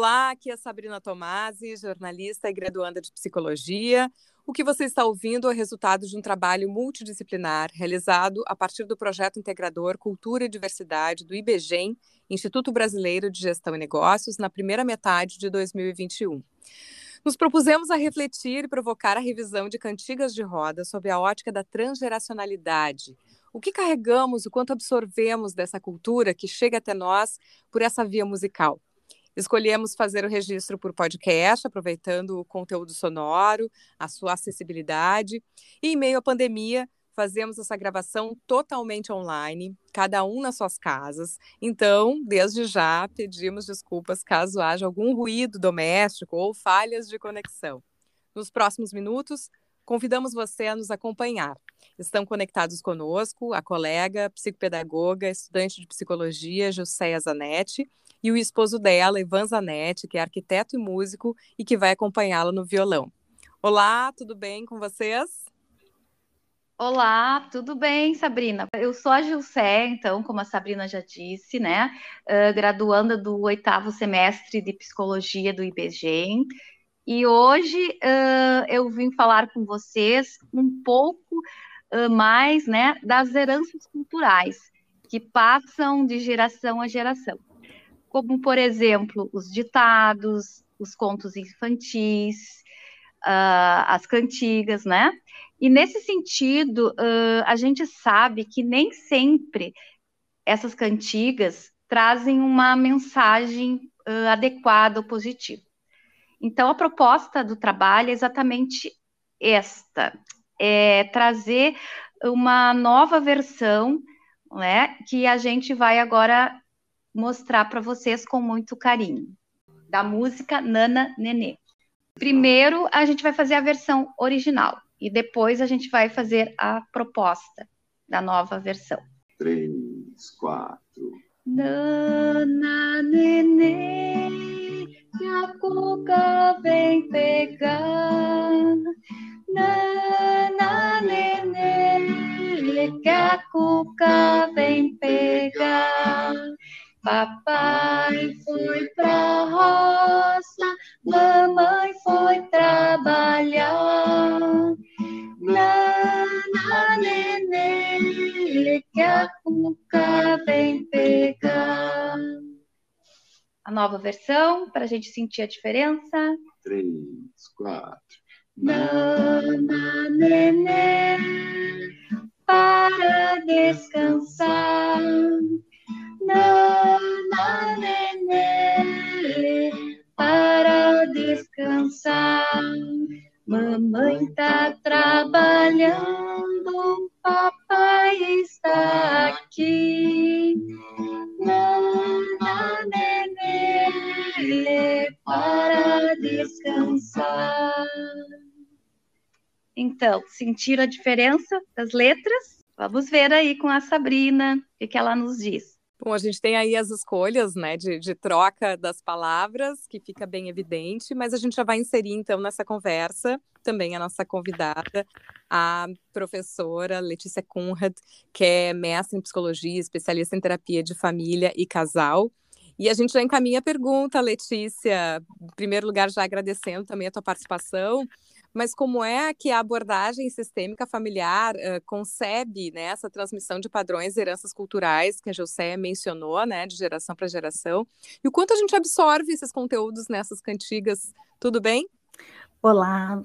Olá, aqui é Sabrina Tomasi, jornalista e graduanda de psicologia. O que você está ouvindo é o resultado de um trabalho multidisciplinar realizado a partir do projeto integrador Cultura e Diversidade do IBGEM, Instituto Brasileiro de Gestão e Negócios, na primeira metade de 2021. Nos propusemos a refletir e provocar a revisão de cantigas de roda sob a ótica da transgeracionalidade. O que carregamos, o quanto absorvemos dessa cultura que chega até nós por essa via musical. Escolhemos fazer o registro por podcast, aproveitando o conteúdo sonoro, a sua acessibilidade. E em meio à pandemia, fazemos essa gravação totalmente online, cada um nas suas casas. Então, desde já, pedimos desculpas caso haja algum ruído doméstico ou falhas de conexão. Nos próximos minutos, convidamos você a nos acompanhar. Estão conectados conosco a colega, psicopedagoga, estudante de psicologia, Joséia Zanetti, e o esposo dela, Ivan Zanetti, que é arquiteto e músico e que vai acompanhá-la no violão. Olá, tudo bem com vocês? Olá, tudo bem, Sabrina? Eu sou a Gilcé, então, como a Sabrina já disse, né? Uh, graduanda do oitavo semestre de psicologia do IBGEM. E hoje uh, eu vim falar com vocês um pouco uh, mais, né, das heranças culturais que passam de geração a geração como, por exemplo, os ditados, os contos infantis, uh, as cantigas, né? E nesse sentido, uh, a gente sabe que nem sempre essas cantigas trazem uma mensagem uh, adequada ou positiva. Então, a proposta do trabalho é exatamente esta: é trazer uma nova versão, né, que a gente vai agora mostrar para vocês com muito carinho, da música Nana Nenê. Primeiro, a gente vai fazer a versão original e depois a gente vai fazer a proposta da nova versão. Três, quatro. Nana Nenê, que a cuca vem pegar. Que a cuca vem pegar. A nova versão, para a gente sentir a diferença. Três, quatro. Nana, nenê, para descansar. Então, sentiram a diferença das letras? Vamos ver aí com a Sabrina o que, ela nos diz. Bom, a gente tem aí as escolhas, né, de, de, troca das palavras, que fica bem evidente, mas a gente já vai inserir, então, nessa conversa também a nossa convidada, a professora Letícia Kunrad, que é mestre em psicologia, especialista em terapia de família e casal. E a gente já encaminha a pergunta, Letícia, em primeiro lugar, já agradecendo também a tua participação mas como é que a abordagem sistêmica familiar uh, concebe né, essa transmissão de padrões e heranças culturais que a José mencionou, né, de geração para geração, e o quanto a gente absorve esses conteúdos nessas cantigas, tudo bem? Olá,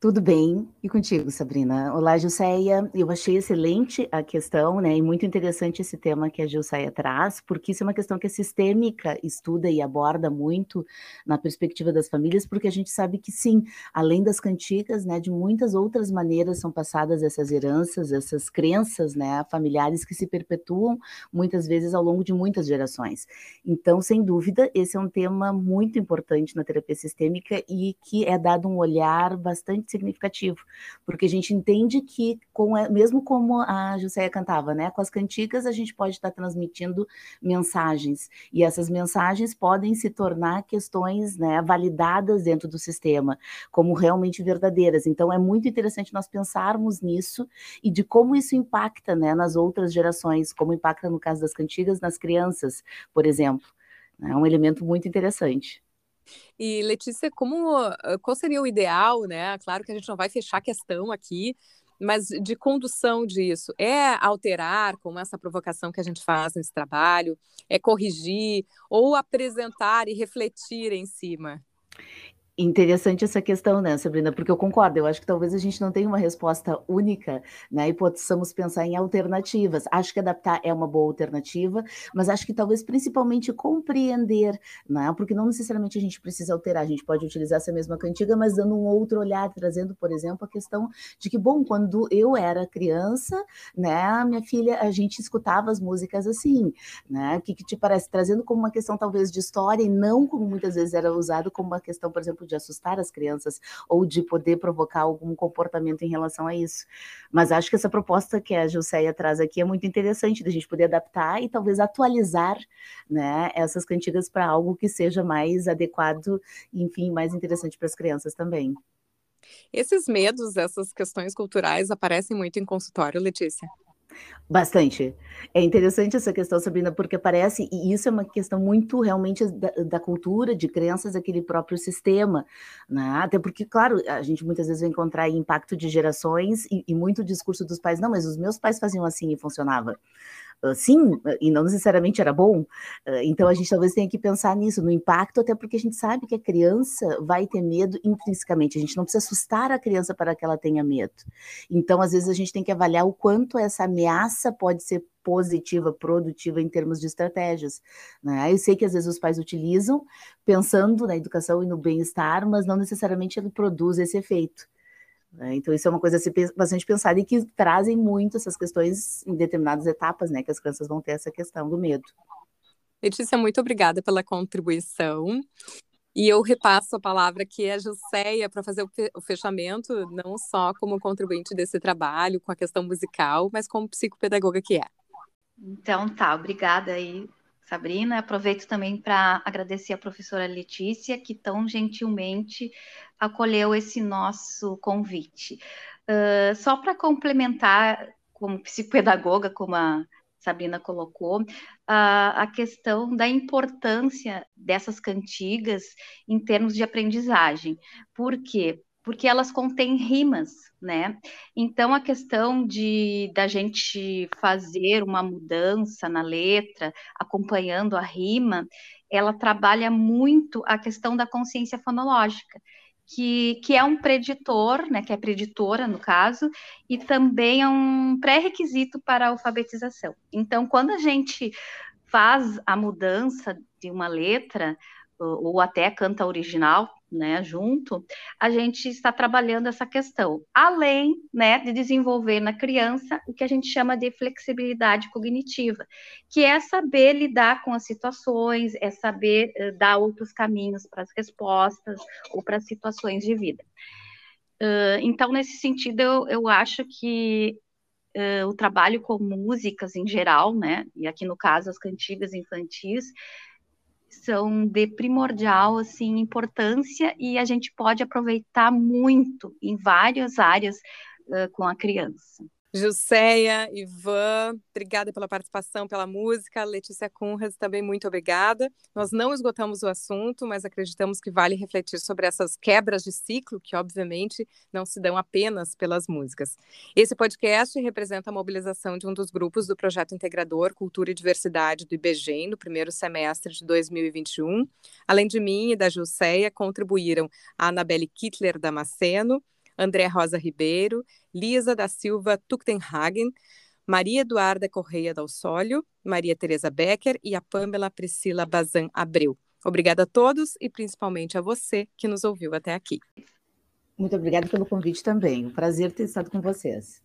tudo bem? E contigo, Sabrina? Olá, Gilceia. Eu achei excelente a questão, né? E muito interessante esse tema que a Gilceia traz, porque isso é uma questão que a sistêmica estuda e aborda muito na perspectiva das famílias, porque a gente sabe que sim, além das cantigas, né, de muitas outras maneiras são passadas essas heranças, essas crenças, né, familiares que se perpetuam muitas vezes ao longo de muitas gerações. Então, sem dúvida, esse é um tema muito importante na terapia sistêmica e que é dado um olhar bastante significativo, porque a gente entende que, com, mesmo como a José cantava, né, com as cantigas a gente pode estar transmitindo mensagens, e essas mensagens podem se tornar questões né, validadas dentro do sistema, como realmente verdadeiras. Então, é muito interessante nós pensarmos nisso e de como isso impacta né, nas outras gerações, como impacta, no caso das cantigas, nas crianças, por exemplo. É um elemento muito interessante. E Letícia, como qual seria o ideal, né? Claro que a gente não vai fechar a questão aqui, mas de condução disso é alterar, como essa provocação que a gente faz nesse trabalho, é corrigir ou apresentar e refletir em cima. Interessante essa questão, né, Sabrina? Porque eu concordo, eu acho que talvez a gente não tenha uma resposta única, né? E possamos pensar em alternativas. Acho que adaptar é uma boa alternativa, mas acho que talvez principalmente compreender, né? Porque não necessariamente a gente precisa alterar, a gente pode utilizar essa mesma cantiga, mas dando um outro olhar, trazendo, por exemplo, a questão de que, bom, quando eu era criança, né, minha filha, a gente escutava as músicas assim, né? O que, que te parece? Trazendo como uma questão talvez de história e não como muitas vezes era usado como uma questão, por exemplo, de assustar as crianças ou de poder provocar algum comportamento em relação a isso. Mas acho que essa proposta que a Gilceia traz aqui é muito interessante, da gente poder adaptar e talvez atualizar né, essas cantigas para algo que seja mais adequado, enfim, mais interessante para as crianças também. Esses medos, essas questões culturais aparecem muito em consultório, Letícia? Bastante. É interessante essa questão, Sabrina, porque parece, e isso é uma questão muito realmente da, da, cultura, de crenças daquele próprio sistema, né? Até porque, claro, a gente muitas vezes vai encontrar impacto de gerações e, e muito discurso dos pais, não, mas os meus pais faziam assim e funcionava. Sim, e não necessariamente era bom. Então a gente talvez tenha que pensar nisso, no impacto, até porque a gente sabe que a criança vai ter medo intrinsecamente. A gente não precisa assustar a criança para que ela tenha medo. Então, às vezes, a gente tem que avaliar o quanto essa ameaça pode ser positiva, produtiva em termos de estratégias. Né? Eu sei que às vezes os pais utilizam pensando na educação e no bem-estar, mas não necessariamente ele produz esse efeito. Né? Então, isso é uma coisa a ser bastante pensada e que trazem muito essas questões em determinadas etapas, né? Que as crianças vão ter essa questão do medo. Letícia, muito obrigada pela contribuição. E eu repasso a palavra aqui a Jusceia para fazer o fechamento, não só como contribuinte desse trabalho com a questão musical, mas como psicopedagoga que é. Então tá, obrigada aí Sabrina. Aproveito também para agradecer a professora Letícia, que tão gentilmente acolheu esse nosso convite. Uh, só para complementar, como psicopedagoga, como a Sabrina colocou, uh, a questão da importância dessas cantigas em termos de aprendizagem. Por quê? Porque elas contêm rimas, né? Então a questão de da gente fazer uma mudança na letra, acompanhando a rima, ela trabalha muito a questão da consciência fonológica. Que, que é um preditor, né, que é preditora no caso, e também é um pré-requisito para a alfabetização. Então, quando a gente faz a mudança de uma letra, ou até canta original, né, junto, a gente está trabalhando essa questão, além, né, de desenvolver na criança o que a gente chama de flexibilidade cognitiva, que é saber lidar com as situações, é saber uh, dar outros caminhos para as respostas ou para as situações de vida. Uh, então, nesse sentido, eu, eu acho que uh, o trabalho com músicas em geral, né, e aqui no caso as cantigas infantis, são de primordial assim importância e a gente pode aproveitar muito em várias áreas uh, com a criança. Jusceia, Ivan, obrigada pela participação, pela música. Letícia Cunhas, também muito obrigada. Nós não esgotamos o assunto, mas acreditamos que vale refletir sobre essas quebras de ciclo, que obviamente não se dão apenas pelas músicas. Esse podcast representa a mobilização de um dos grupos do projeto integrador Cultura e Diversidade do IBGEM no primeiro semestre de 2021. Além de mim e da Jusceia, contribuíram a Anabelle Kittler Damasceno, André Rosa Ribeiro, Lisa da Silva Tuchtenhagen, Maria Eduarda Correia Dalsólio, Maria Tereza Becker e a Pamela Priscila Bazan Abreu. Obrigada a todos e principalmente a você que nos ouviu até aqui. Muito obrigada pelo convite também. Um prazer ter estado com vocês.